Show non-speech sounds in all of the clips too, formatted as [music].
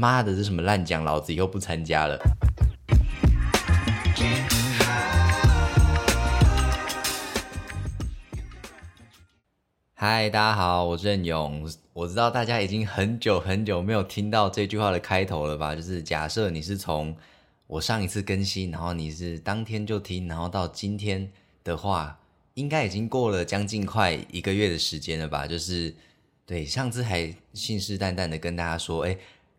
妈的，这什么烂奖，老子以后不参加了。嗨，大家好，我是任勇。我知道大家已经很久很久没有听到这句话的开头了吧？就是假设你是从我上一次更新，然后你是当天就听，然后到今天的话，应该已经过了将近快一个月的时间了吧？就是对，上次还信誓旦旦的跟大家说，哎。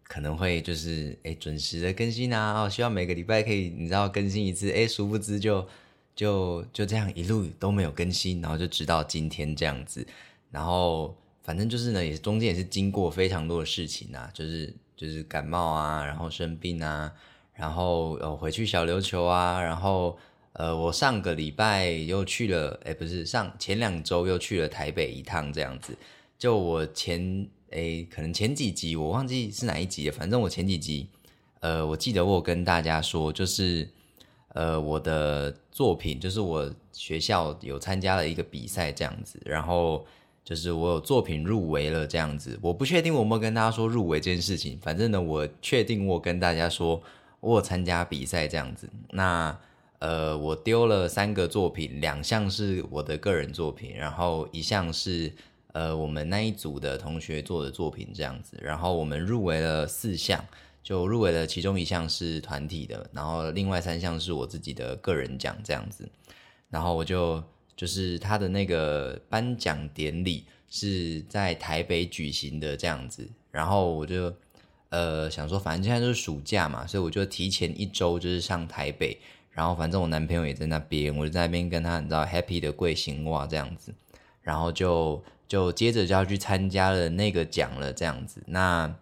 可能会就是哎准时的更新啊，哦，希望每个礼拜可以你知道更新一次，哎，殊不知就就就这样一路都没有更新，然后就直到今天这样子，然后反正就是呢，也中间也是经过非常多的事情啊，就是就是感冒啊，然后生病啊，然后呃回去小琉球啊，然后呃我上个礼拜又去了，哎不是上前两周又去了台北一趟这样子，就我前。诶，可能前几集我忘记是哪一集了。反正我前几集，呃，我记得我跟大家说，就是呃，我的作品，就是我学校有参加了一个比赛这样子，然后就是我有作品入围了这样子。我不确定我有没有跟大家说入围这件事情，反正呢，我确定我跟大家说我有参加比赛这样子。那呃，我丢了三个作品，两项是我的个人作品，然后一项是。呃，我们那一组的同学做的作品这样子，然后我们入围了四项，就入围了其中一项是团体的，然后另外三项是我自己的个人奖这样子，然后我就就是他的那个颁奖典礼是在台北举行的这样子，然后我就呃想说，反正现在就是暑假嘛，所以我就提前一周就是上台北，然后反正我男朋友也在那边，我就在那边跟他你知道 happy 的跪行哇这样子，然后就。就接着就要去参加了那个奖了，这样子，那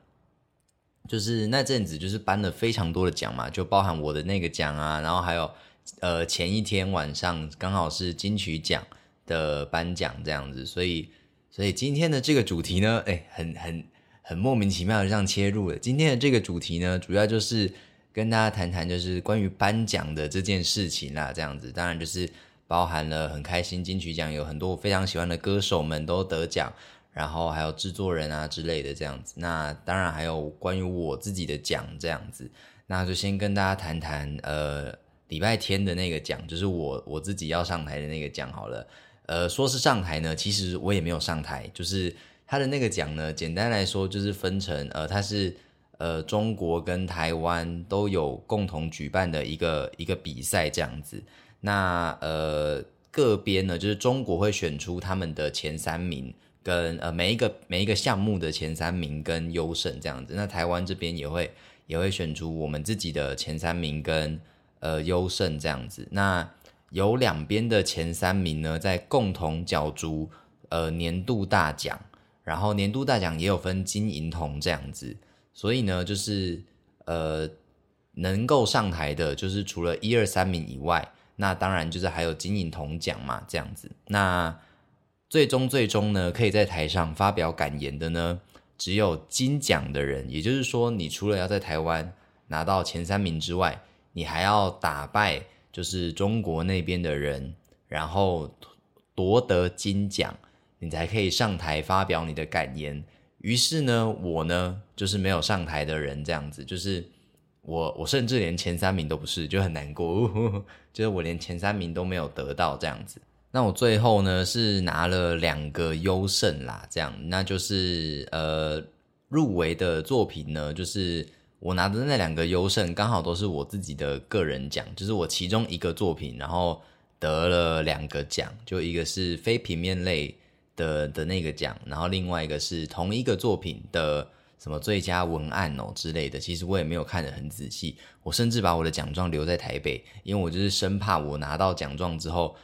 就是那阵子就是颁了非常多的奖嘛，就包含我的那个奖啊，然后还有呃前一天晚上刚好是金曲奖的颁奖这样子，所以所以今天的这个主题呢，哎，很很很莫名其妙的这样切入了。今天的这个主题呢，主要就是跟大家谈谈就是关于颁奖的这件事情啦，这样子，当然就是。包含了很开心，金曲奖有很多我非常喜欢的歌手们都得奖，然后还有制作人啊之类的这样子。那当然还有关于我自己的奖这样子。那就先跟大家谈谈，呃，礼拜天的那个奖，就是我我自己要上台的那个奖好了。呃，说是上台呢，其实我也没有上台，就是他的那个奖呢，简单来说就是分成，呃，它是呃中国跟台湾都有共同举办的一个一个比赛这样子。那呃，各边呢，就是中国会选出他们的前三名，跟呃每一个每一个项目的前三名跟优胜这样子。那台湾这边也会也会选出我们自己的前三名跟呃优胜这样子。那有两边的前三名呢，在共同角逐呃年度大奖，然后年度大奖也有分金银铜这样子。所以呢，就是呃能够上台的，就是除了一二三名以外。那当然就是还有金银铜奖嘛，这样子。那最终最终呢，可以在台上发表感言的呢，只有金奖的人。也就是说，你除了要在台湾拿到前三名之外，你还要打败就是中国那边的人，然后夺得金奖，你才可以上台发表你的感言。于是呢，我呢就是没有上台的人，这样子就是。我我甚至连前三名都不是，就很难过，[laughs] 就是我连前三名都没有得到这样子。那我最后呢是拿了两个优胜啦，这样，那就是呃入围的作品呢，就是我拿的那两个优胜，刚好都是我自己的个人奖，就是我其中一个作品，然后得了两个奖，就一个是非平面类的的那个奖，然后另外一个是同一个作品的。什么最佳文案哦之类的，其实我也没有看得很仔细。我甚至把我的奖状留在台北，因为我就是生怕我拿到奖状之后，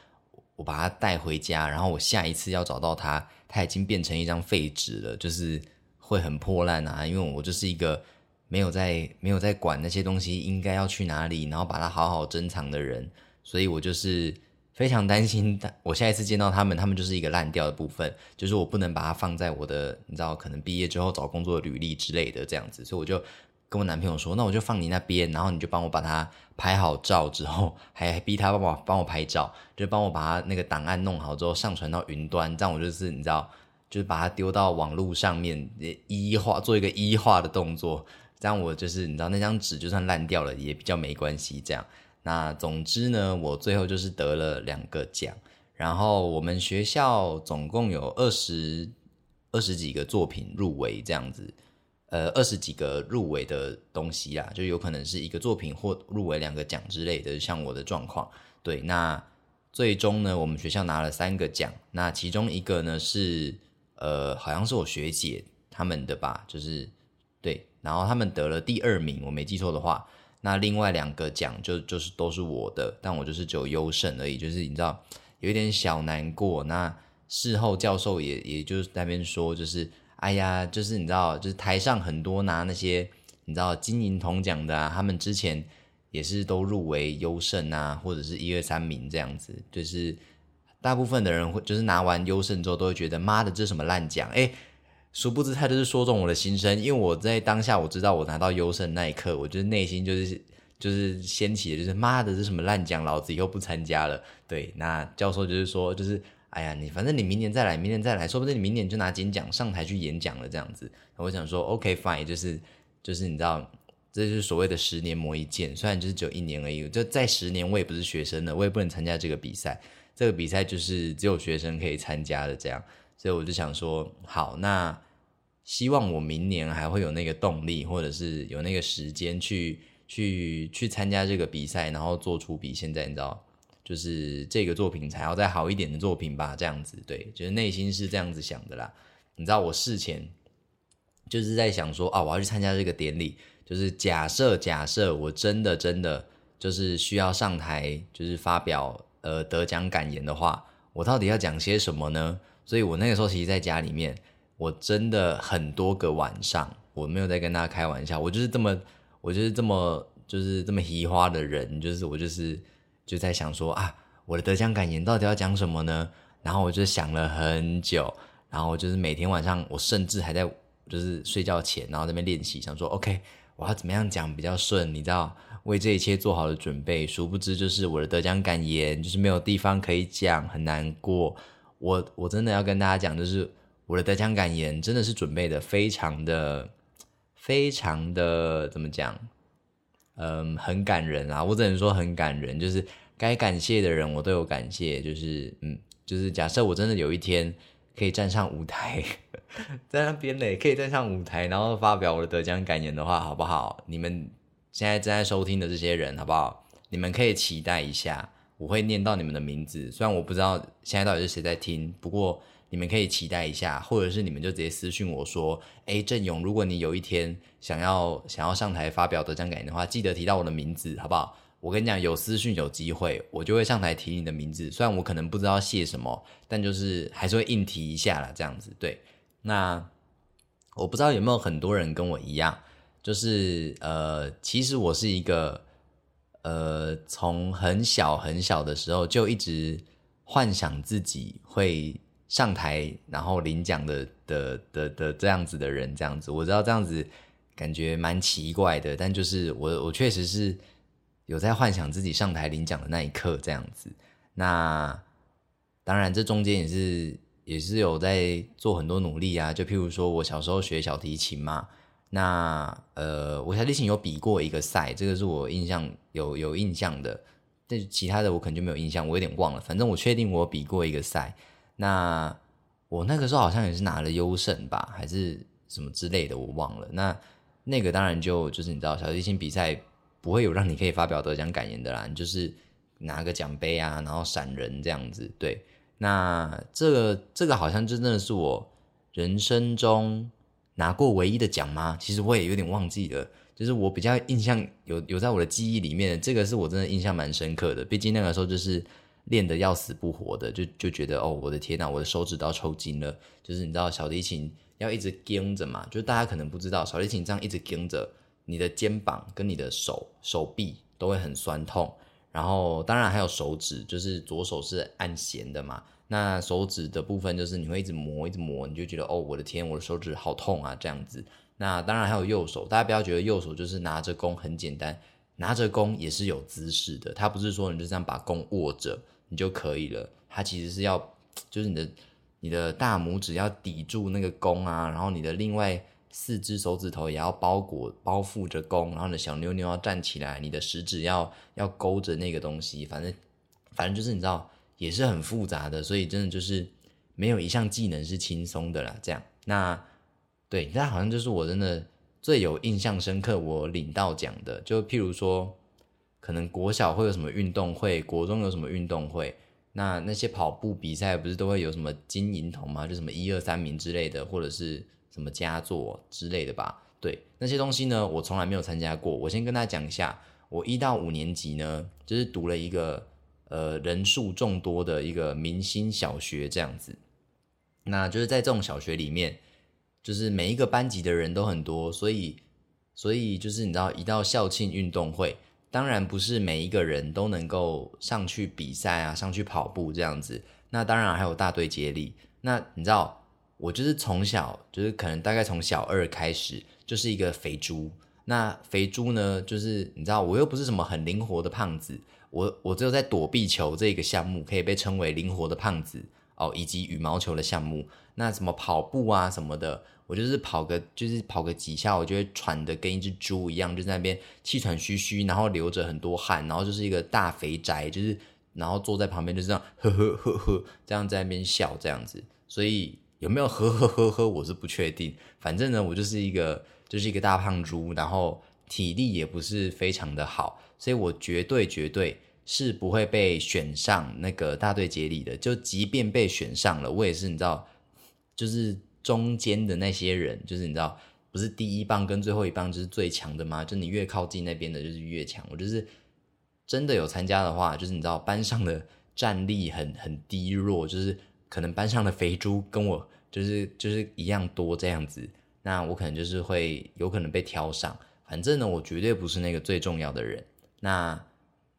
我把它带回家，然后我下一次要找到它，它已经变成一张废纸了，就是会很破烂啊。因为我就是一个没有在没有在管那些东西应该要去哪里，然后把它好好珍藏的人，所以我就是。非常担心，我下一次见到他们，他们就是一个烂掉的部分，就是我不能把它放在我的，你知道，可能毕业之后找工作的履历之类的这样子，所以我就跟我男朋友说，那我就放你那边，然后你就帮我把它拍好照之后，还逼他帮我帮我拍照，就帮我把它那个档案弄好之后上传到云端，这样我就是你知道，就是把它丢到网络上面一一化做一个一化的动作，这样我就是你知道那张纸就算烂掉了也比较没关系。这样，那总之呢，我最后就是得了两个奖，然后我们学校总共有二十二十几个作品入围这样子，呃，二十几个入围的东西啦，就有可能是一个作品或入围两个奖之类的，像我的状况。对，那最终呢，我们学校拿了三个奖，那其中一个呢是呃，好像是我学姐他们的吧，就是对。然后他们得了第二名，我没记错的话，那另外两个奖就就是都是我的，但我就是只有优胜而已，就是你知道有一点小难过。那事后教授也也就是那边说，就是哎呀，就是你知道，就是台上很多拿那些你知道金银铜奖的啊，他们之前也是都入围优胜啊，或者是一二三名这样子，就是大部分的人会就是拿完优胜之后都会觉得妈的这什么烂奖哎。殊不知他就是说中我的心声，因为我在当下我知道我拿到优胜那一刻，我就是内心就是就是掀起的，就是妈的这什么烂奖，老子以后不参加了。对，那教授就是说，就是哎呀，你反正你明年再来，明年再来说不定你明年就拿金奖上台去演讲了这样子。我想说，OK fine，就是就是你知道，这就是所谓的十年磨一剑，虽然就是只有一年而已，就在十年我也不是学生了，我也不能参加这个比赛，这个比赛就是只有学生可以参加的这样。所以我就想说，好，那希望我明年还会有那个动力，或者是有那个时间去去去参加这个比赛，然后做出比现在你知道，就是这个作品才要再好一点的作品吧，这样子，对，就是内心是这样子想的啦。你知道我事前就是在想说，啊，我要去参加这个典礼，就是假设假设我真的真的就是需要上台，就是发表呃得奖感言的话，我到底要讲些什么呢？所以我那个时候其实在家里面，我真的很多个晚上，我没有在跟大家开玩笑，我就是这么，我就是这么，就是这么奇花的人，就是我就是就在想说啊，我的得奖感言到底要讲什么呢？然后我就想了很久，然后就是每天晚上，我甚至还在就是睡觉前，然后那边练习，想说 OK，我要怎么样讲比较顺，你知道，为这一切做好了准备。殊不知就是我的得奖感言，就是没有地方可以讲，很难过。我我真的要跟大家讲，就是我的得奖感言真的是准备的非常的非常的怎么讲？嗯，很感人啊！我只能说很感人，就是该感谢的人我都有感谢，就是嗯，就是假设我真的有一天可以站上舞台，[laughs] 在那边嘞可以站上舞台，然后发表我的得奖感言的话，好不好？你们现在正在收听的这些人，好不好？你们可以期待一下。我会念到你们的名字，虽然我不知道现在到底是谁在听，不过你们可以期待一下，或者是你们就直接私信我说：“哎，郑勇，如果你有一天想要想要上台发表得奖感言的话，记得提到我的名字，好不好？”我跟你讲，有私讯有机会，我就会上台提你的名字。虽然我可能不知道谢什么，但就是还是会硬提一下啦，这样子。对，那我不知道有没有很多人跟我一样，就是呃，其实我是一个。呃，从很小很小的时候就一直幻想自己会上台，然后领奖的的的的这样子的人，这样子，我知道这样子感觉蛮奇怪的，但就是我我确实是有在幻想自己上台领奖的那一刻这样子。那当然，这中间也是也是有在做很多努力啊，就譬如说我小时候学小提琴嘛。那呃，我小提琴有比过一个赛，这个是我印象有有印象的，但其他的我可能就没有印象，我有点忘了。反正我确定我比过一个赛，那我那个时候好像也是拿了优胜吧，还是什么之类的，我忘了。那那个当然就就是你知道，小提琴比赛不会有让你可以发表得奖感言的啦，你就是拿个奖杯啊，然后闪人这样子。对，那这个这个好像真的是我人生中。拿过唯一的奖吗？其实我也有点忘记了。就是我比较印象有有在我的记忆里面，这个是我真的印象蛮深刻的。毕竟那个时候就是练的要死不活的，就就觉得哦，我的天呐，我的手指都要抽筋了。就是你知道小提琴要一直盯着嘛，就大家可能不知道，小提琴这样一直盯着，你的肩膀跟你的手手臂都会很酸痛。然后当然还有手指，就是左手是按弦的嘛。那手指的部分就是你会一直磨，一直磨，你就觉得哦，我的天，我的手指好痛啊，这样子。那当然还有右手，大家不要觉得右手就是拿着弓很简单，拿着弓也是有姿势的。它不是说你就这样把弓握着你就可以了，它其实是要，就是你的你的大拇指要抵住那个弓啊，然后你的另外四只手指头也要包裹包覆着弓，然后你的小妞妞要站起来，你的食指要要勾着那个东西，反正反正就是你知道也是很复杂的，所以真的就是没有一项技能是轻松的啦。这样，那对，那好像就是我真的最有印象深刻，我领到奖的，就譬如说，可能国小会有什么运动会，国中有什么运动会。那那些跑步比赛不是都会有什么金银铜吗？就什么一二三名之类的，或者是什么佳作之类的吧？对，那些东西呢，我从来没有参加过。我先跟大家讲一下，我一到五年级呢，就是读了一个呃人数众多的一个明星小学这样子。那就是在这种小学里面，就是每一个班级的人都很多，所以所以就是你知道，一到校庆运动会。当然不是每一个人都能够上去比赛啊，上去跑步这样子。那当然还有大队接力。那你知道，我就是从小就是可能大概从小二开始就是一个肥猪。那肥猪呢，就是你知道，我又不是什么很灵活的胖子。我我只有在躲避球这个项目可以被称为灵活的胖子哦，以及羽毛球的项目。那什么跑步啊什么的。我就是跑个，就是跑个几下，我就会喘的跟一只猪一样，就在那边气喘吁吁，然后流着很多汗，然后就是一个大肥宅，就是然后坐在旁边就这样呵呵呵呵，这样在那边笑这样子。所以有没有呵呵呵呵，我是不确定。反正呢，我就是一个就是一个大胖猪，然后体力也不是非常的好，所以我绝对绝对是不会被选上那个大队接力的。就即便被选上了，我也是你知道，就是。中间的那些人，就是你知道，不是第一棒跟最后一棒就是最强的吗？就你越靠近那边的，就是越强。我就是真的有参加的话，就是你知道班上的战力很很低弱，就是可能班上的肥猪跟我就是就是一样多这样子，那我可能就是会有可能被挑上。反正呢，我绝对不是那个最重要的人。那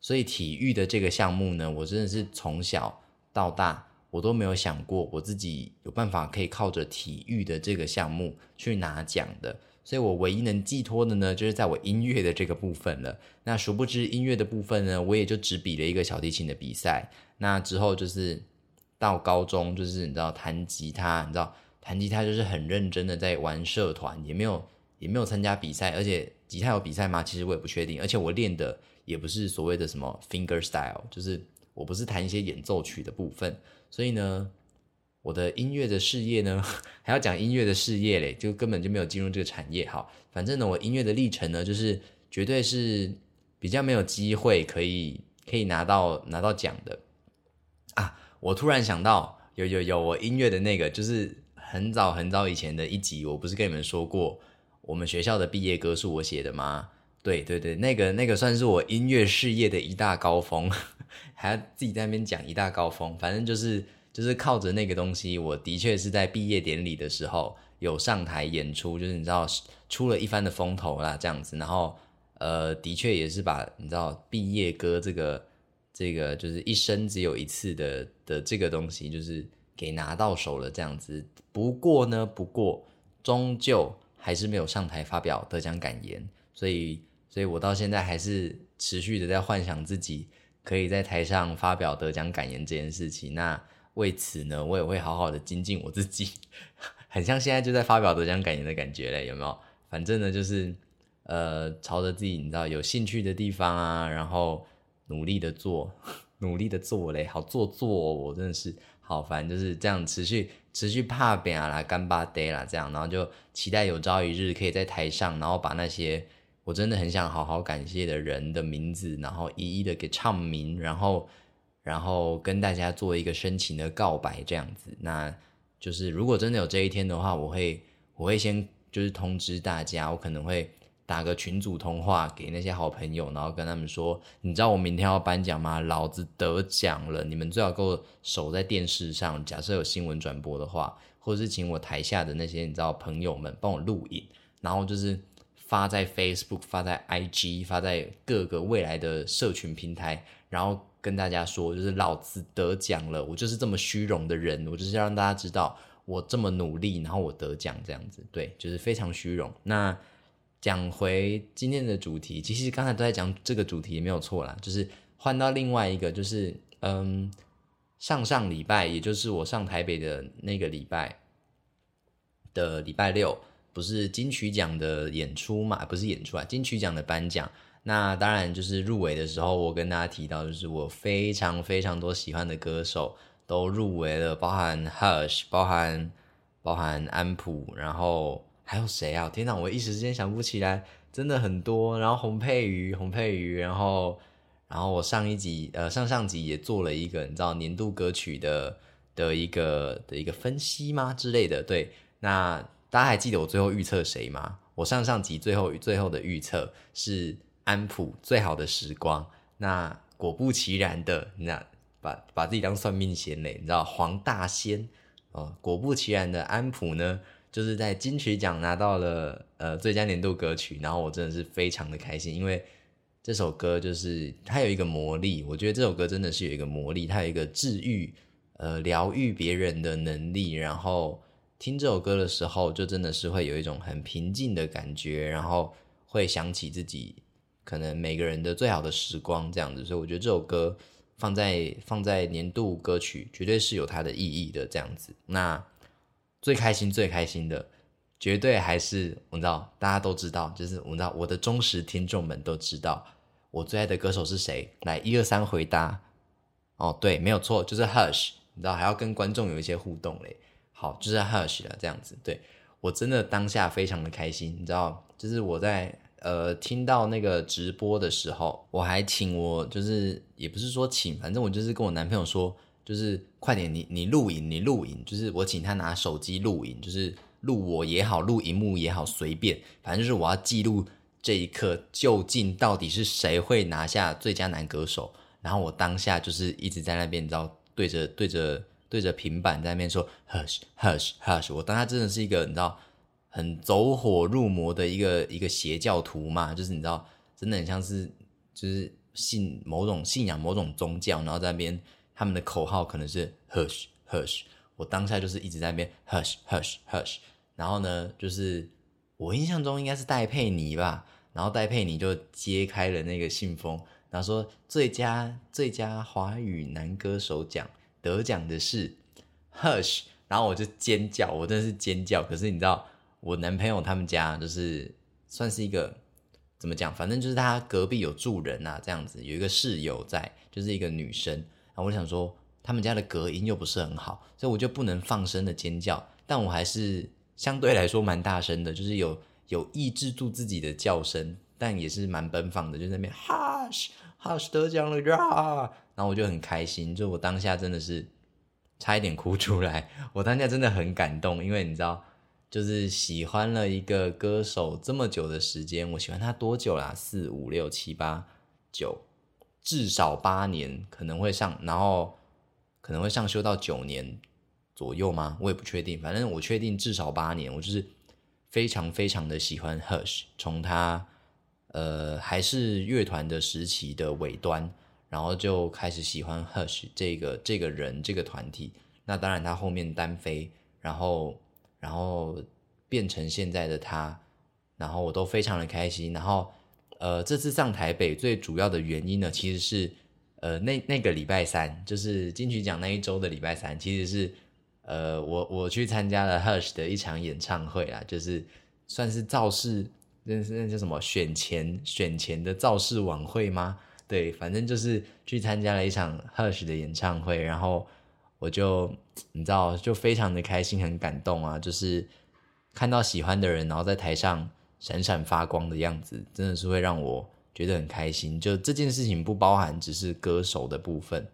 所以体育的这个项目呢，我真的是从小到大。我都没有想过我自己有办法可以靠着体育的这个项目去拿奖的，所以我唯一能寄托的呢，就是在我音乐的这个部分了。那殊不知音乐的部分呢，我也就只比了一个小提琴的比赛。那之后就是到高中，就是你知道弹吉他，你知道弹吉他就是很认真的在玩社团，也没有也没有参加比赛。而且吉他有比赛吗？其实我也不确定。而且我练的也不是所谓的什么 finger style，就是我不是弹一些演奏曲的部分。所以呢，我的音乐的事业呢，[laughs] 还要讲音乐的事业嘞，就根本就没有进入这个产业。好，反正呢，我音乐的历程呢，就是绝对是比较没有机会可以可以拿到拿到奖的啊！我突然想到，有有有，我音乐的那个就是很早很早以前的一集，我不是跟你们说过，我们学校的毕业歌是我写的吗？对对对，那个那个算是我音乐事业的一大高峰。还要自己在那边讲一大高峰，反正就是就是靠着那个东西，我的确是在毕业典礼的时候有上台演出，就是你知道出了一番的风头啦，这样子，然后呃，的确也是把你知道毕业歌这个这个就是一生只有一次的的这个东西，就是给拿到手了这样子。不过呢，不过终究还是没有上台发表得奖感言，所以所以我到现在还是持续的在幻想自己。可以在台上发表得奖感言这件事情，那为此呢，我也会好好的精进我自己，[laughs] 很像现在就在发表得奖感言的感觉嘞，有没有？反正呢，就是呃，朝着自己你知道有兴趣的地方啊，然后努力的做，[laughs] 努力的做嘞，好做作，我真的是好烦，就是这样持续持续怕扁啊啦，干巴爹啦这样，然后就期待有朝一日可以在台上，然后把那些。我真的很想好好感谢的人的名字，然后一一的给唱名，然后，然后跟大家做一个深情的告白，这样子。那就是如果真的有这一天的话，我会我会先就是通知大家，我可能会打个群组通话给那些好朋友，然后跟他们说，你知道我明天要颁奖吗？老子得奖了，你们最好给我守在电视上。假设有新闻转播的话，或者是请我台下的那些你知道朋友们帮我录影，然后就是。发在 Facebook，发在 IG，发在各个未来的社群平台，然后跟大家说，就是老子得奖了，我就是这么虚荣的人，我就是要让大家知道我这么努力，然后我得奖这样子，对，就是非常虚荣。那讲回今天的主题，其实刚才都在讲这个主题没有错啦，就是换到另外一个，就是嗯，上上礼拜，也就是我上台北的那个礼拜的礼拜六。不是金曲奖的演出嘛，不是演出啊，金曲奖的颁奖。那当然就是入围的时候，我跟大家提到，就是我非常非常多喜欢的歌手都入围了，包含 Hush，包含包含安普，然后还有谁啊？天哪，我一时之间想不起来，真的很多。然后洪佩瑜，洪佩瑜，然后然后我上一集呃上上集也做了一个你知道年度歌曲的的一个的一个分析吗之类的？对，那大家还记得我最后预测谁吗？我上上集最后最后的预测是。安普最好的时光，那果不其然的，那把把自己当算命仙嘞，你知道黄大仙哦，果不其然的安普呢，就是在金曲奖拿到了呃最佳年度歌曲，然后我真的是非常的开心，因为这首歌就是它有一个魔力，我觉得这首歌真的是有一个魔力，它有一个治愈呃疗愈别人的能力，然后听这首歌的时候，就真的是会有一种很平静的感觉，然后会想起自己。可能每个人的最好的时光这样子，所以我觉得这首歌放在放在年度歌曲，绝对是有它的意义的这样子。那最开心最开心的，绝对还是我知道大家都知道，就是我知道我的忠实听众们都知道我最爱的歌手是谁。来，一二三，回答。哦，对，没有错，就是 Hush。你知道还要跟观众有一些互动嘞。好，就是 Hush 了这样子。对我真的当下非常的开心，你知道，就是我在。呃，听到那个直播的时候，我还请我就是也不是说请，反正我就是跟我男朋友说，就是快点你你录影，你录影，就是我请他拿手机录影，就是录我也好，录荧幕也好，随便，反正就是我要记录这一刻究竟到底是谁会拿下最佳男歌手。然后我当下就是一直在那边，你知道，对着对着对着平板在那边说 hush hush hush，我当他真的是一个你知道。很走火入魔的一个一个邪教徒嘛，就是你知道，真的很像是就是信某种信仰某种宗教，然后在那边他们的口号可能是 hush hush，我当下就是一直在那边 hush hush hush，然后呢，就是我印象中应该是戴佩妮吧，然后戴佩妮就揭开了那个信封，然后说最佳最佳华语男歌手奖得奖的是 hush，然后我就尖叫，我真的是尖叫，可是你知道。我男朋友他们家就是算是一个怎么讲，反正就是他隔壁有住人啊，这样子有一个室友在，就是一个女生。我想说，他们家的隔音又不是很好，所以我就不能放声的尖叫，但我还是相对来说蛮大声的，就是有有抑制住自己的叫声，但也是蛮奔放的，就在那边 hush hush 得奖了呀，然后我就很开心，就我当下真的是差一点哭出来，我当下真的很感动，因为你知道。就是喜欢了一个歌手这么久的时间，我喜欢他多久啦？四五六七八九，至少八年可能会上，然后可能会上修到九年左右吗？我也不确定，反正我确定至少八年。我就是非常非常的喜欢 Hush，从他呃还是乐团的时期的尾端，然后就开始喜欢 Hush 这个这个人这个团体。那当然他后面单飞，然后。然后变成现在的他，然后我都非常的开心。然后，呃，这次上台北最主要的原因呢，其实是，呃，那那个礼拜三，就是金曲奖那一周的礼拜三，其实是，呃，我我去参加了 Hush 的一场演唱会啊，就是算是造势，那是那叫什么选前选前的造势晚会吗？对，反正就是去参加了一场 Hush 的演唱会，然后。我就你知道，就非常的开心，很感动啊！就是看到喜欢的人，然后在台上闪闪发光的样子，真的是会让我觉得很开心。就这件事情不包含只是歌手的部分，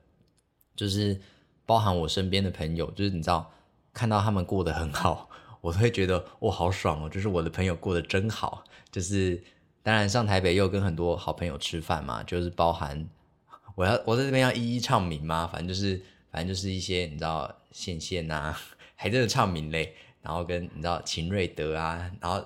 就是包含我身边的朋友，就是你知道，看到他们过得很好，[laughs] 我都会觉得哇，好爽哦！就是我的朋友过得真好。就是当然上台北又跟很多好朋友吃饭嘛，就是包含我要我在这边要一一唱名嘛？反正就是。反正就是一些你知道线线呐，[laughs] 还真的唱名嘞，然后跟你知道秦瑞德啊，然后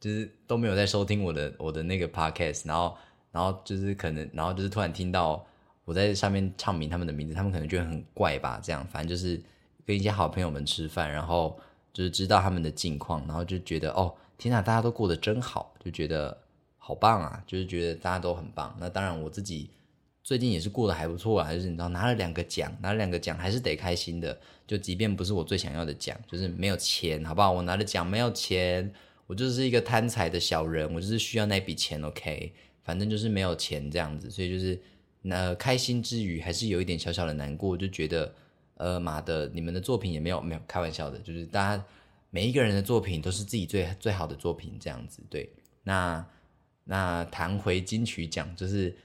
就是都没有在收听我的我的那个 podcast，然后然后就是可能然后就是突然听到我在上面唱名他们的名字，他们可能觉得很怪吧，这样反正就是跟一些好朋友们吃饭，然后就是知道他们的近况，然后就觉得哦天哪，大家都过得真好，就觉得好棒啊，就是觉得大家都很棒。那当然我自己。最近也是过得还不错啊，就是你知道拿了两个奖，拿了两个奖还是得开心的。就即便不是我最想要的奖，就是没有钱，好不好？我拿了奖没有钱，我就是一个贪财的小人，我就是需要那笔钱，OK，反正就是没有钱这样子，所以就是那开心之余还是有一点小小的难过，就觉得呃妈的，你们的作品也没有没有开玩笑的，就是大家每一个人的作品都是自己最最好的作品这样子，对，那那谈回金曲奖，就是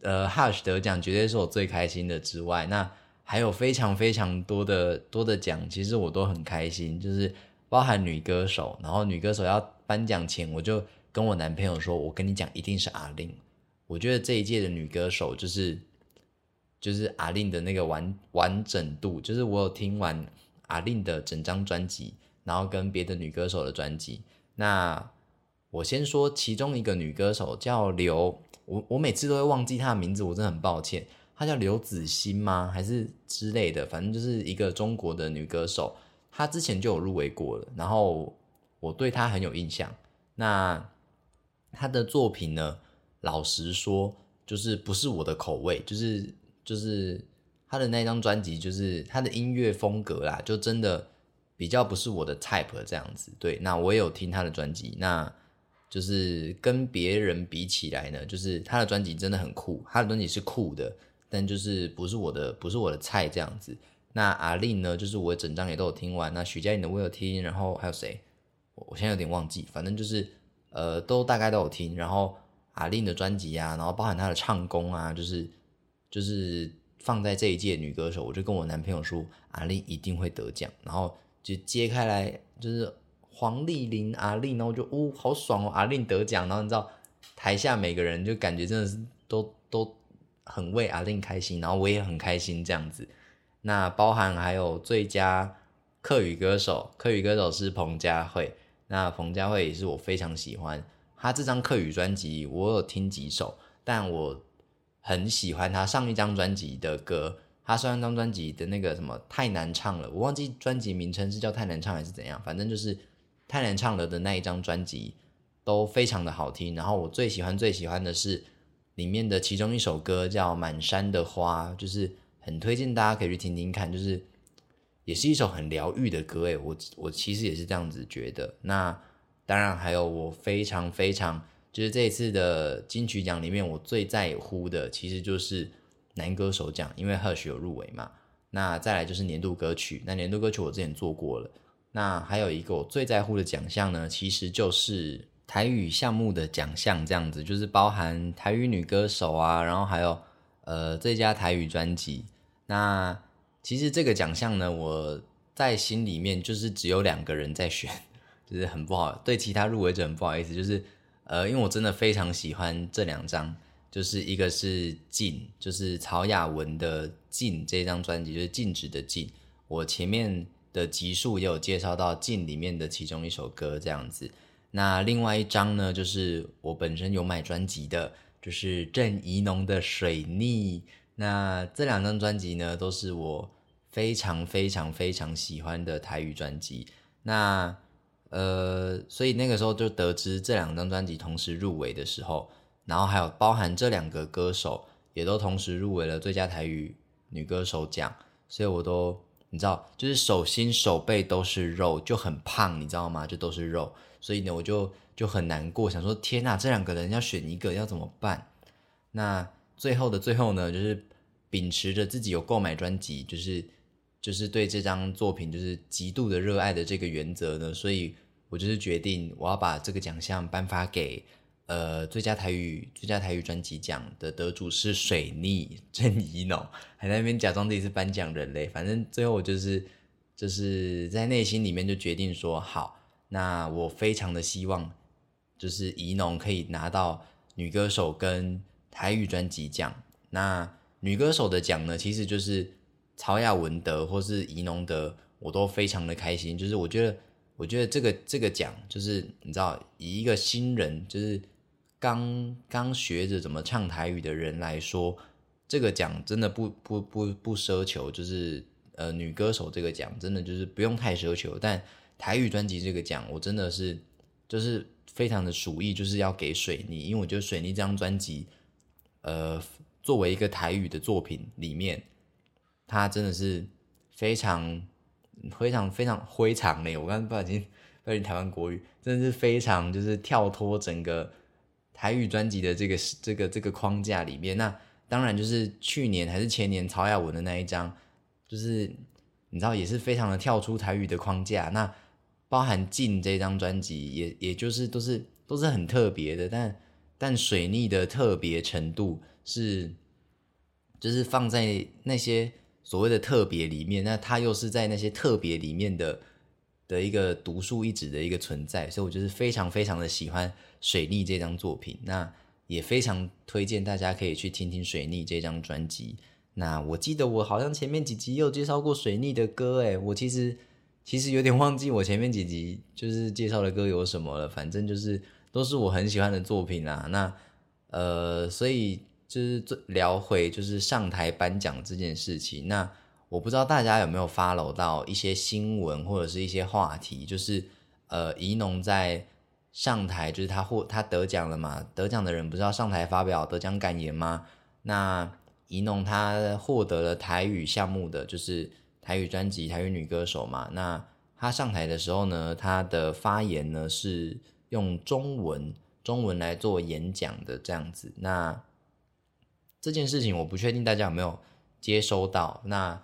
呃 Hush 得奖绝对是我最开心的之外，那还有非常非常多的多的奖，其实我都很开心，就是包含女歌手，然后女歌手要颁奖前，我就跟我男朋友说，我跟你讲，一定是阿令。我觉得这一届的女歌手就是就是阿令的那个完完整度，就是我有听完阿令的整张专辑，然后跟别的女歌手的专辑。那我先说其中一个女歌手叫刘，我我每次都会忘记她的名字，我真的很抱歉。她叫刘子欣吗？还是之类的？反正就是一个中国的女歌手，她之前就有入围过了，然后我对她很有印象。那她的作品呢？老实说，就是不是我的口味，就是就是她的那张专辑，就是她的音乐风格啦，就真的比较不是我的 type 这样子。对，那我也有听她的专辑，那就是跟别人比起来呢，就是他的专辑真的很酷，他的专辑是酷的，但就是不是我的，不是我的菜这样子。那阿令呢，就是我整张也都有听完，那徐佳莹的我有听，然后还有谁，我我现在有点忘记，反正就是呃，都大概都有听，然后。阿令的专辑啊，然后包含他的唱功啊，就是就是放在这一届女歌手，我就跟我男朋友说，阿令一定会得奖，然后就揭开来就是黄丽玲阿令，然后就哦好爽哦，阿令得奖，然后你知道台下每个人就感觉真的是都都很为阿令开心，然后我也很开心这样子。那包含还有最佳客语歌手，客语歌手是彭佳慧，那彭佳慧也是我非常喜欢。他这张客语专辑我有听几首，但我很喜欢他上一张专辑的歌。他上一张专辑的那个什么太难唱了，我忘记专辑名称是叫太难唱还是怎样，反正就是泰然唱了的那一张专辑都非常的好听。然后我最喜欢最喜欢的是里面的其中一首歌叫《满山的花》，就是很推荐大家可以去听听看，就是也是一首很疗愈的歌。诶，我我其实也是这样子觉得。那。当然，还有我非常非常，就是这一次的金曲奖里面，我最在乎的其实就是男歌手奖，因为 Hush 有入围嘛。那再来就是年度歌曲，那年度歌曲我之前做过了。那还有一个我最在乎的奖项呢，其实就是台语项目的奖项，这样子就是包含台语女歌手啊，然后还有呃最佳台语专辑。那其实这个奖项呢，我在心里面就是只有两个人在选。[laughs] 就是很不好，对其他入围者很不好意思。就是，呃，因为我真的非常喜欢这两张，就是一个是《禁》，就是曹雅文的《禁》这张专辑，就是禁止的禁。我前面的集数也有介绍到《禁》里面的其中一首歌这样子。那另外一张呢，就是我本身有买专辑的，就是郑怡农的《水逆》。那这两张专辑呢，都是我非常非常非常喜欢的台语专辑。那呃，所以那个时候就得知这两张专辑同时入围的时候，然后还有包含这两个歌手也都同时入围了最佳台语女歌手奖，所以我都你知道，就是手心手背都是肉，就很胖，你知道吗？就都是肉，所以呢，我就就很难过，想说天呐，这两个人要选一个要怎么办？那最后的最后呢，就是秉持着自己有购买专辑，就是就是对这张作品就是极度的热爱的这个原则呢，所以。我就是决定，我要把这个奖项颁发给，呃，最佳台语最佳台语专辑奖的得主是水逆郑怡农，还在那边假装自己是颁奖人嘞。反正最后我就是就是在内心里面就决定说，好，那我非常的希望，就是怡农可以拿到女歌手跟台语专辑奖。那女歌手的奖呢，其实就是曹雅文得或是怡农得，我都非常的开心。就是我觉得。我觉得这个这个奖就是你知道，以一个新人，就是刚刚学着怎么唱台语的人来说，这个奖真的不不不不奢求，就是呃女歌手这个奖真的就是不用太奢求。但台语专辑这个奖，我真的是就是非常的鼠意，就是要给水泥，因为我觉得水泥这张专辑，呃，作为一个台语的作品里面，它真的是非常。非常非常非常嘞！我刚刚不小心标题台湾国语，真的是非常就是跳脱整个台语专辑的这个这个这个框架里面。那当然就是去年还是前年曹雅文的那一张，就是你知道也是非常的跳出台语的框架。那包含进这张专辑也也就是都是都是很特别的，但但水逆的特别程度是。就是放在那些所谓的特别里面，那它又是在那些特别里面的的一个独树一帜的一个存在，所以我就是非常非常的喜欢《水逆》这张作品，那也非常推荐大家可以去听听《水逆》这张专辑。那我记得我好像前面几集有介绍过《水逆》的歌，诶，我其实其实有点忘记我前面几集就是介绍的歌有什么了，反正就是都是我很喜欢的作品啊。那呃，所以。就是聊回就是上台颁奖这件事情，那我不知道大家有没有 follow 到一些新闻或者是一些话题，就是呃，怡农在上台，就是他获他得奖了嘛，得奖的人不是要上台发表得奖感言吗？那怡农他获得了台语项目的就是台语专辑台语女歌手嘛，那他上台的时候呢，他的发言呢是用中文中文来做演讲的这样子，那。这件事情我不确定大家有没有接收到。那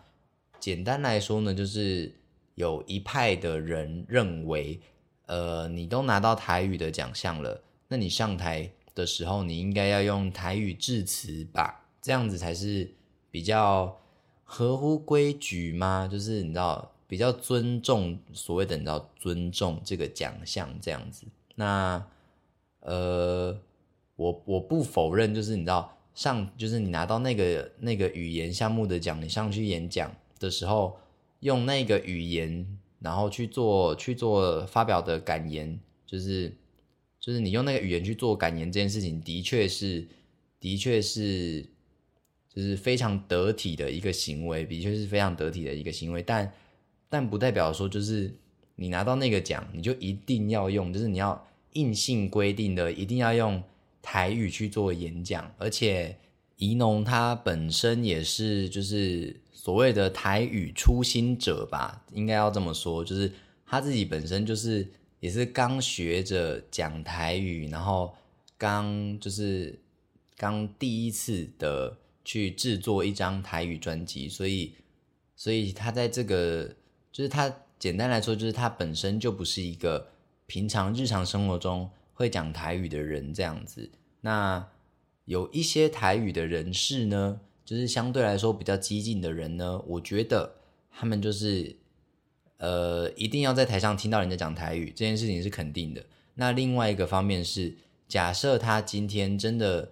简单来说呢，就是有一派的人认为，呃，你都拿到台语的奖项了，那你上台的时候，你应该要用台语致辞吧？这样子才是比较合乎规矩吗？就是你知道，比较尊重所谓的你知道尊重这个奖项这样子。那呃，我我不否认，就是你知道。上就是你拿到那个那个语言项目的奖，你上去演讲的时候，用那个语言，然后去做去做发表的感言，就是就是你用那个语言去做感言这件事情，的确是的确是就是非常得体的一个行为，的确是非常得体的一个行为，但但不代表说就是你拿到那个奖，你就一定要用，就是你要硬性规定的一定要用。台语去做演讲，而且怡农他本身也是就是所谓的台语初心者吧，应该要这么说，就是他自己本身就是也是刚学着讲台语，然后刚就是刚第一次的去制作一张台语专辑，所以所以他在这个就是他简单来说，就是他本身就不是一个平常日常生活中会讲台语的人这样子。那有一些台语的人士呢，就是相对来说比较激进的人呢，我觉得他们就是，呃，一定要在台上听到人家讲台语这件事情是肯定的。那另外一个方面是，假设他今天真的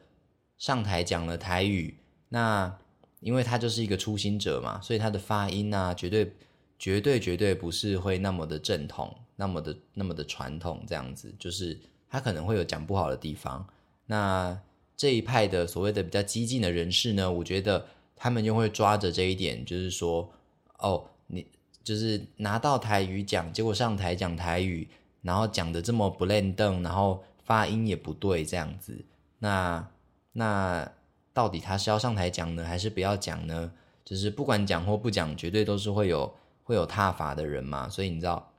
上台讲了台语，那因为他就是一个初心者嘛，所以他的发音啊，绝对、绝对、绝对不是会那么的正统，那么的、那么的传统这样子，就是他可能会有讲不好的地方。那这一派的所谓的比较激进的人士呢，我觉得他们就会抓着这一点，就是说，哦，你就是拿到台语讲，结果上台讲台语，然后讲的这么不练凳，然后发音也不对，这样子，那那到底他是要上台讲呢，还是不要讲呢？就是不管讲或不讲，绝对都是会有会有踏法的人嘛。所以你知道，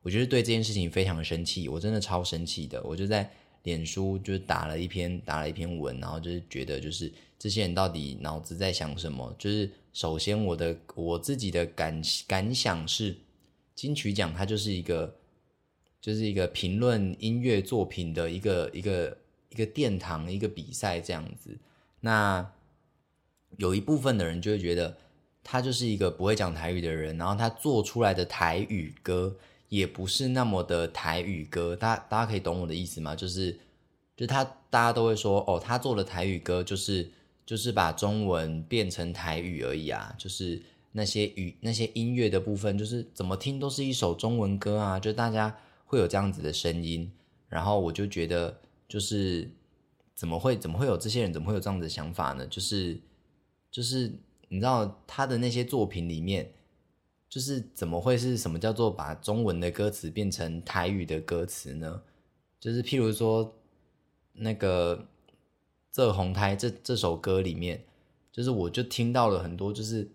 我觉得对这件事情非常生气，我真的超生气的，我就在。脸书就是打了一篇打了一篇文，然后就是觉得就是这些人到底脑子在想什么？就是首先我的我自己的感感想是，金曲奖它就是一个就是一个评论音乐作品的一个一个一个殿堂一个比赛这样子。那有一部分的人就会觉得他就是一个不会讲台语的人，然后他做出来的台语歌。也不是那么的台语歌，大大家可以懂我的意思吗？就是，就他大家都会说，哦，他做的台语歌就是就是把中文变成台语而已啊，就是那些语那些音乐的部分，就是怎么听都是一首中文歌啊，就大家会有这样子的声音，然后我就觉得，就是怎么会怎么会有这些人怎么会有这样子的想法呢？就是就是你知道他的那些作品里面。就是怎么会是什么叫做把中文的歌词变成台语的歌词呢？就是譬如说那个《这红台》这这首歌里面，就是我就听到了很多，就是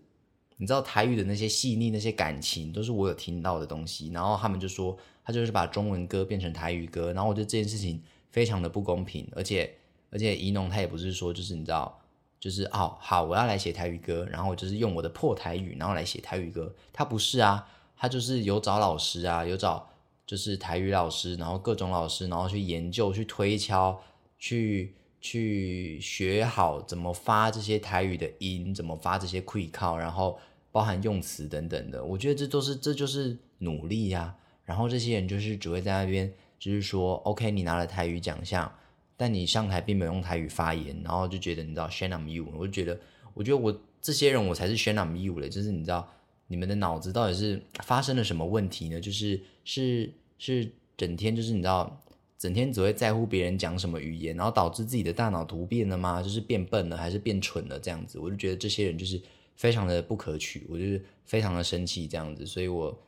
你知道台语的那些细腻、那些感情，都是我有听到的东西。然后他们就说，他就是把中文歌变成台语歌，然后我觉得这件事情非常的不公平，而且而且怡农他也不是说就是你知道。就是哦，好，我要来写台语歌，然后我就是用我的破台语，然后来写台语歌。他不是啊，他就是有找老师啊，有找就是台语老师，然后各种老师，然后去研究、去推敲、去去学好怎么发这些台语的音，怎么发这些 quick call，然后包含用词等等的。我觉得这都是这就是努力呀。然后这些人就是只会在那边，就是说，OK，你拿了台语奖项。但你上台并没有用台语发言，然后就觉得你知道 shame on you，我就觉得，我觉得我这些人我才是 shame on you 的，就是你知道你们的脑子到底是发生了什么问题呢？就是是是整天就是你知道整天只会在乎别人讲什么语言，然后导致自己的大脑突变了吗？就是变笨了还是变蠢了这样子？我就觉得这些人就是非常的不可取，我就是非常的生气这样子，所以我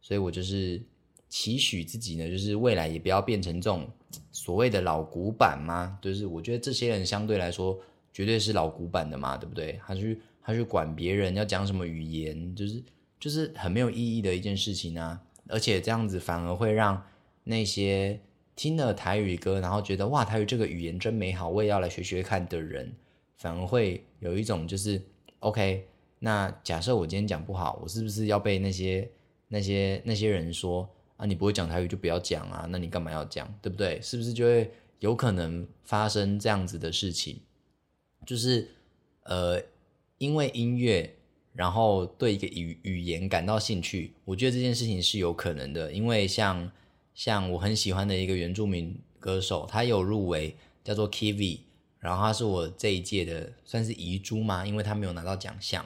所以我就是。期许自己呢，就是未来也不要变成这种所谓的老古板嘛。就是我觉得这些人相对来说绝对是老古板的嘛，对不对？他去他去管别人要讲什么语言，就是就是很没有意义的一件事情啊。而且这样子反而会让那些听了台语歌，然后觉得哇台语这个语言真美好，我也要来学学看的人，反而会有一种就是 OK。那假设我今天讲不好，我是不是要被那些那些那些人说？啊，你不会讲台语就不要讲啊，那你干嘛要讲，对不对？是不是就会有可能发生这样子的事情？就是呃，因为音乐，然后对一个语语言感到兴趣，我觉得这件事情是有可能的。因为像像我很喜欢的一个原住民歌手，他有入围，叫做 Kivi，然后他是我这一届的算是遗珠嘛，因为他没有拿到奖项。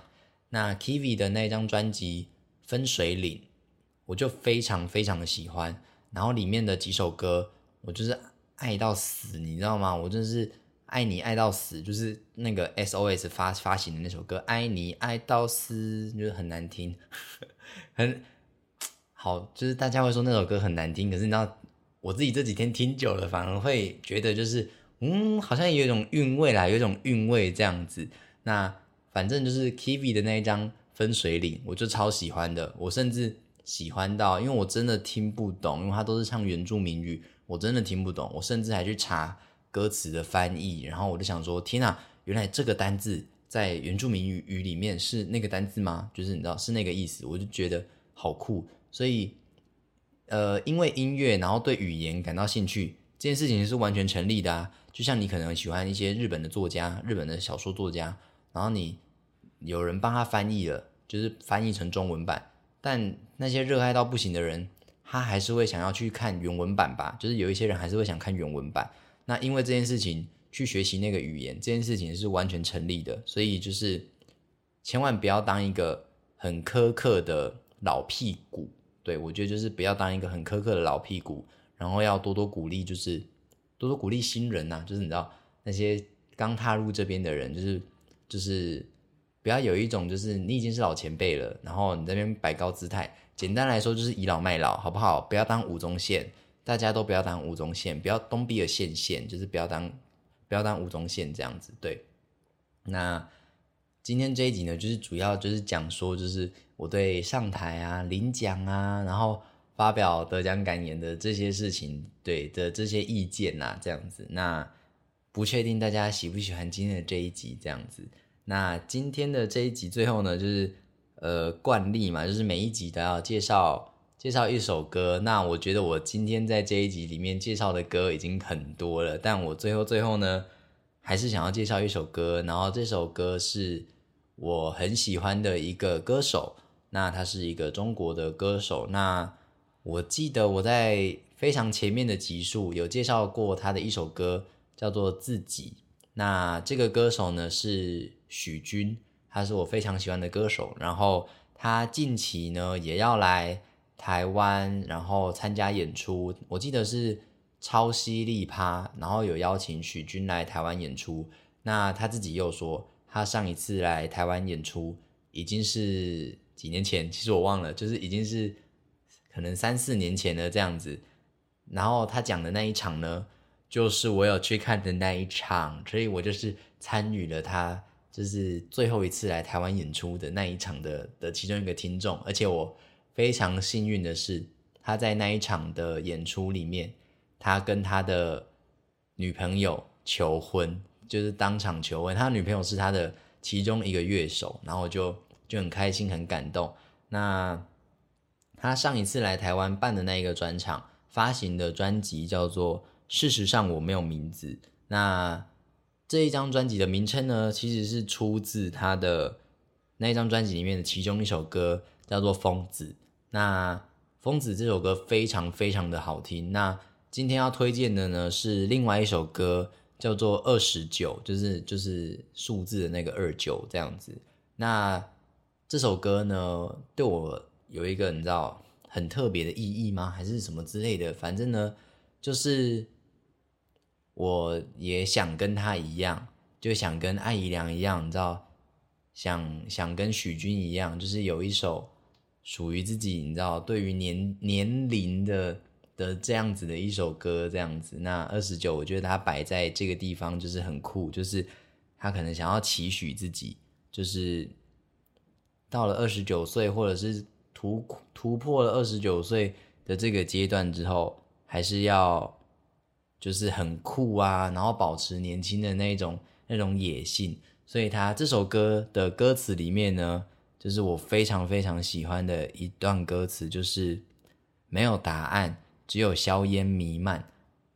那 Kivi 的那张专辑《分水岭》。我就非常非常的喜欢，然后里面的几首歌，我就是爱到死，你知道吗？我真是爱你爱到死，就是那个 SOS 发发行的那首歌《爱你爱到死》，就是很难听，[laughs] 很好，就是大家会说那首歌很难听，可是你知道，我自己这几天听久了，反而会觉得就是，嗯，好像有一种韵味啦，有一种韵味这样子。那反正就是 Kivi 的那一张《分水岭》，我就超喜欢的，我甚至。喜欢到，因为我真的听不懂，因为他都是唱原住民语，我真的听不懂。我甚至还去查歌词的翻译，然后我就想说：天啊，原来这个单字在原住民语语里面是那个单字吗？就是你知道是那个意思，我就觉得好酷。所以，呃，因为音乐，然后对语言感到兴趣，这件事情是完全成立的啊。就像你可能喜欢一些日本的作家、日本的小说作家，然后你有人帮他翻译了，就是翻译成中文版。但那些热爱到不行的人，他还是会想要去看原文版吧？就是有一些人还是会想看原文版。那因为这件事情去学习那个语言，这件事情是完全成立的。所以就是千万不要当一个很苛刻的老屁股。对我觉得就是不要当一个很苛刻的老屁股，然后要多多鼓励，就是多多鼓励新人呐。就是你知道那些刚踏入这边的人，就是就是。不要有一种就是你已经是老前辈了，然后你那边摆高姿态。简单来说就是倚老卖老，好不好？不要当吴宗宪，大家都不要当吴宗宪，不要东比尔线线，就是不要当不要当吴宗宪这样子。对，那今天这一集呢，就是主要就是讲说，就是我对上台啊、领奖啊，然后发表得奖感言的这些事情，对的这些意见呐，这样子。那不确定大家喜不喜欢今天的这一集这样子。那今天的这一集最后呢，就是呃惯例嘛，就是每一集都要介绍介绍一首歌。那我觉得我今天在这一集里面介绍的歌已经很多了，但我最后最后呢，还是想要介绍一首歌。然后这首歌是我很喜欢的一个歌手，那他是一个中国的歌手。那我记得我在非常前面的集数有介绍过他的一首歌，叫做《自己》。那这个歌手呢是许君，他是我非常喜欢的歌手。然后他近期呢也要来台湾，然后参加演出。我记得是超犀利趴，然后有邀请许君来台湾演出。那他自己又说，他上一次来台湾演出已经是几年前，其实我忘了，就是已经是可能三四年前的这样子。然后他讲的那一场呢？就是我有去看的那一场，所以我就是参与了他就是最后一次来台湾演出的那一场的的其中一个听众，而且我非常幸运的是，他在那一场的演出里面，他跟他的女朋友求婚，就是当场求婚。他女朋友是他的其中一个乐手，然后就就很开心很感动。那他上一次来台湾办的那一个专场，发行的专辑叫做《事实上我没有名字》。那这一张专辑的名称呢，其实是出自他的那一张专辑里面的其中一首歌，叫做《疯子》。那《疯子》这首歌非常非常的好听。那今天要推荐的呢是另外一首歌，叫做《二十九》，就是就是数字的那个二九这样子。那这首歌呢，对我有一个你知道很特别的意义吗？还是什么之类的？反正呢，就是。我也想跟他一样，就想跟艾怡良一样，你知道，想想跟许君一样，就是有一首属于自己，你知道，对于年年龄的的这样子的一首歌，这样子。那二十九，我觉得他摆在这个地方就是很酷，就是他可能想要期许自己，就是到了二十九岁，或者是突突破了二十九岁的这个阶段之后，还是要。就是很酷啊，然后保持年轻的那种那种野性，所以他这首歌的歌词里面呢，就是我非常非常喜欢的一段歌词，就是没有答案，只有硝烟弥漫。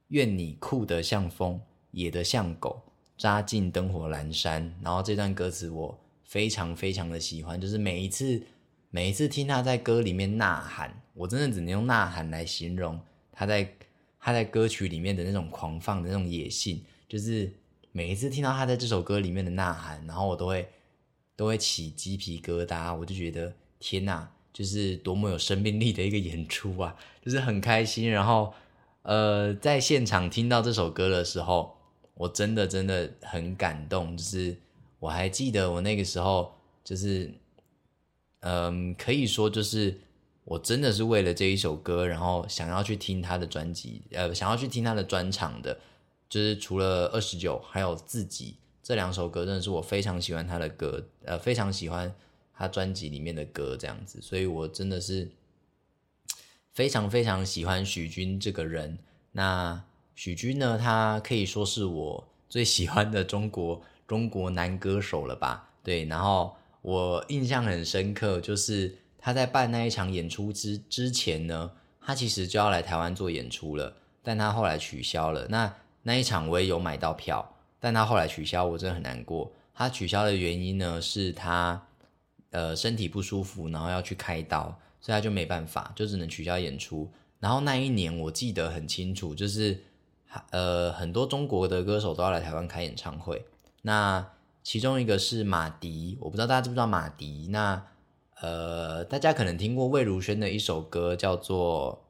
愿你酷得像风，野得像狗，扎进灯火阑珊。然后这段歌词我非常非常的喜欢，就是每一次每一次听他在歌里面呐喊，我真的只能用呐喊来形容他在。他在歌曲里面的那种狂放的那种野性，就是每一次听到他在这首歌里面的呐喊，然后我都会都会起鸡皮疙瘩，我就觉得天哪，就是多么有生命力的一个演出啊，就是很开心。然后呃，在现场听到这首歌的时候，我真的真的很感动，就是我还记得我那个时候就是嗯，可以说就是。我真的是为了这一首歌，然后想要去听他的专辑，呃，想要去听他的专场的，就是除了二十九，还有自己这两首歌，真的是我非常喜欢他的歌，呃，非常喜欢他专辑里面的歌这样子，所以我真的是非常非常喜欢许君这个人。那许君呢，他可以说是我最喜欢的中国中国男歌手了吧？对，然后我印象很深刻，就是。他在办那一场演出之之前呢，他其实就要来台湾做演出了，但他后来取消了。那那一场我也有买到票，但他后来取消，我真的很难过。他取消的原因呢，是他呃身体不舒服，然后要去开刀，所以他就没办法，就只能取消演出。然后那一年我记得很清楚，就是呃很多中国的歌手都要来台湾开演唱会，那其中一个是马迪，我不知道大家知不知道马迪，那。呃，大家可能听过魏如萱的一首歌，叫做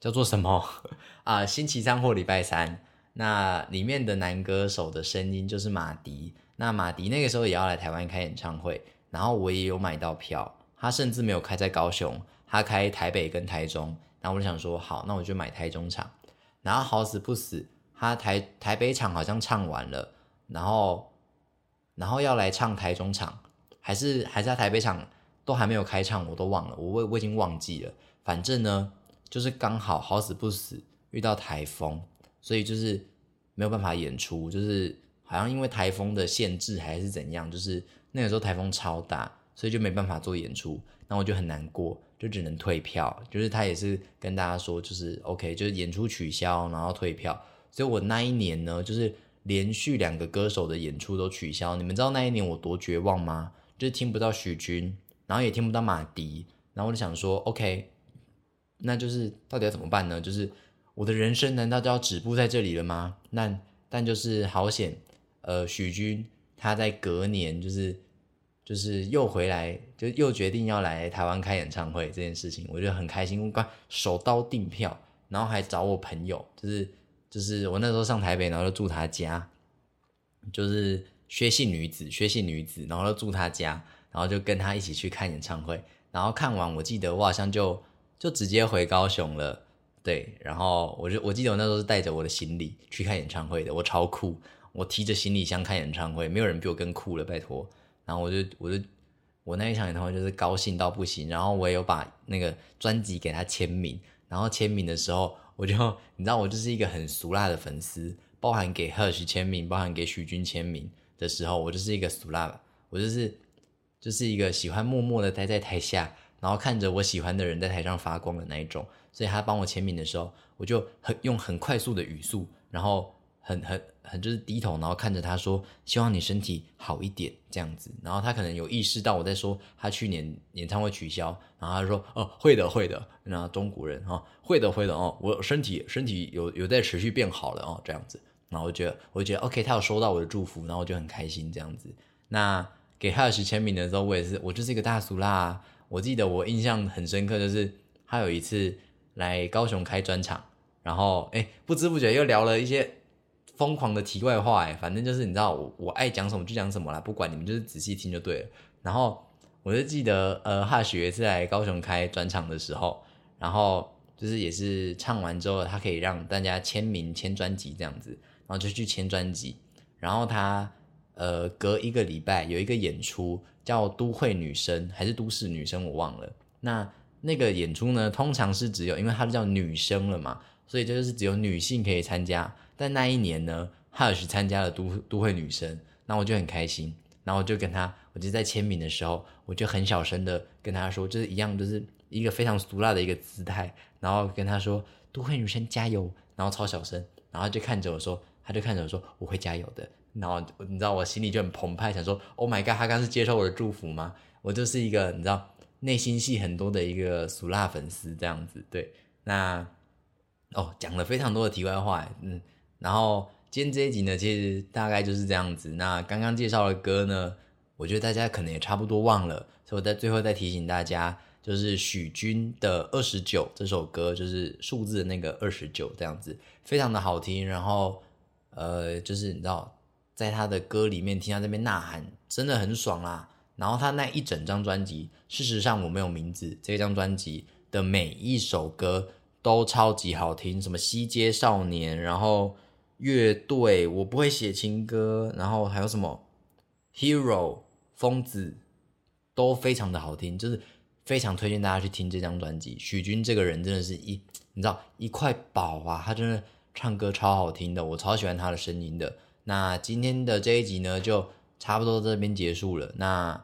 叫做什么 [laughs] 啊？星期三或礼拜三，那里面的男歌手的声音就是马迪。那马迪那个时候也要来台湾开演唱会，然后我也有买到票。他甚至没有开在高雄，他开台北跟台中。然后我就想说，好，那我就买台中场。然后好死不死，他台台北场好像唱完了，然后然后要来唱台中场，还是还是在台北场。都还没有开唱，我都忘了，我我我已经忘记了。反正呢，就是刚好好死不死遇到台风，所以就是没有办法演出，就是好像因为台风的限制还是怎样，就是那个时候台风超大，所以就没办法做演出。那我就很难过，就只能退票。就是他也是跟大家说，就是 OK，就是演出取消，然后退票。所以我那一年呢，就是连续两个歌手的演出都取消。你们知道那一年我多绝望吗？就是听不到许君。然后也听不到马迪，然后我就想说，OK，那就是到底要怎么办呢？就是我的人生难道就要止步在这里了吗？那但就是好险，呃，许君他在隔年就是就是又回来，就又决定要来台湾开演唱会这件事情，我就很开心，我刚手刀订票，然后还找我朋友，就是就是我那时候上台北，然后就住他家，就是薛姓女子，薛姓女子，然后就住他家。然后就跟他一起去看演唱会，然后看完，我记得我好像就就直接回高雄了，对，然后我就我记得我那时候是带着我的行李去看演唱会的，我超酷，我提着行李箱看演唱会，没有人比我更酷了，拜托。然后我就我就我那一场演唱会就是高兴到不行，然后我也有把那个专辑给他签名，然后签名的时候，我就你知道我就是一个很俗辣的粉丝，包含给 Hush 签名，包含给许君签名的时候，我就是一个俗辣，我就是就是一个喜欢默默的待在台下，然后看着我喜欢的人在台上发光的那一种。所以他帮我签名的时候，我就很用很快速的语速，然后很很很就是低头，然后看着他说：“希望你身体好一点。”这样子。然后他可能有意识到我在说他去年演唱会取消，然后他说：“哦，会的，会的。”那中国人哈，会的，会的哦，我身体身体有有在持续变好了哦，这样子。然后我觉得，我觉得 OK，他有收到我的祝福，然后我就很开心这样子。那给 Hush 签名的时候，我也是，我就是一个大俗啦。我记得我印象很深刻，就是他有一次。来高雄开专场，然后哎，不知不觉又聊了一些疯狂的题外话，哎，反正就是你知道我我爱讲什么就讲什么啦，不管你们就是仔细听就对了。然后我就记得呃，哈雪是来高雄开专场的时候，然后就是也是唱完之后，他可以让大家签名签专辑这样子，然后就去签专辑。然后他呃隔一个礼拜有一个演出叫都会女生还是都市女生，我忘了。那那个演出呢，通常是只有，因为它是叫女生了嘛，所以就是只有女性可以参加。但那一年呢，，Hush 参加了都都会女生，那我就很开心，然后我就跟他，我就在签名的时候，我就很小声的跟他说，就是一样，就是一个非常俗辣的一个姿态，然后跟他说都会女生加油，然后超小声，然后就看着我说，他就看着我说我会加油的，然后你知道我心里就很澎湃，想说 Oh my god，他刚是接受我的祝福吗？我就是一个你知道。内心戏很多的一个俗辣粉丝这样子，对，那哦讲了非常多的题外话，嗯，然后今天这一集呢，其实大概就是这样子。那刚刚介绍的歌呢，我觉得大家可能也差不多忘了，所以我在最后再提醒大家，就是许君的《二十九》这首歌，就是数字的那个二十九这样子，非常的好听。然后呃，就是你知道，在他的歌里面听他那边呐喊，真的很爽啦。然后他那一整张专辑，事实上我没有名字。这张专辑的每一首歌都超级好听，什么西街少年，然后乐队，我不会写情歌，然后还有什么 Hero 疯子，都非常的好听，就是非常推荐大家去听这张专辑。许君这个人真的是一，你知道一块宝啊，他真的唱歌超好听的，我超喜欢他的声音的。那今天的这一集呢，就差不多这边结束了。那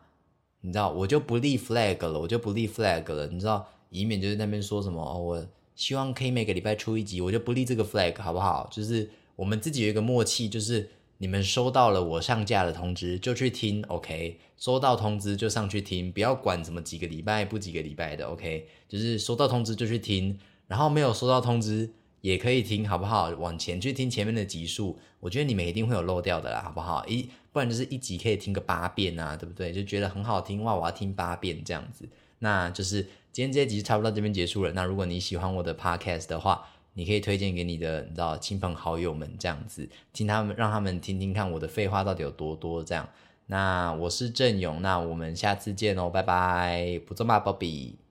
你知道，我就不立 flag 了，我就不立 flag 了。你知道，以免就是那边说什么哦，我希望可以每个礼拜出一集，我就不立这个 flag，好不好？就是我们自己有一个默契，就是你们收到了我上架的通知就去听，OK？收到通知就上去听，不要管什么几个礼拜不几个礼拜的，OK？就是收到通知就去听，然后没有收到通知。也可以听，好不好？往前去听前面的集数，我觉得你们一定会有漏掉的啦，好不好？一不然就是一集可以听个八遍啊，对不对？就觉得很好听哇，我要听八遍这样子。那就是今天这一集差不多到这边结束了。那如果你喜欢我的 podcast 的话，你可以推荐给你的你知道亲朋好友们这样子，听他们让他们听听看我的废话到底有多多这样。那我是郑勇，那我们下次见哦，拜拜，不做嘛，b 比。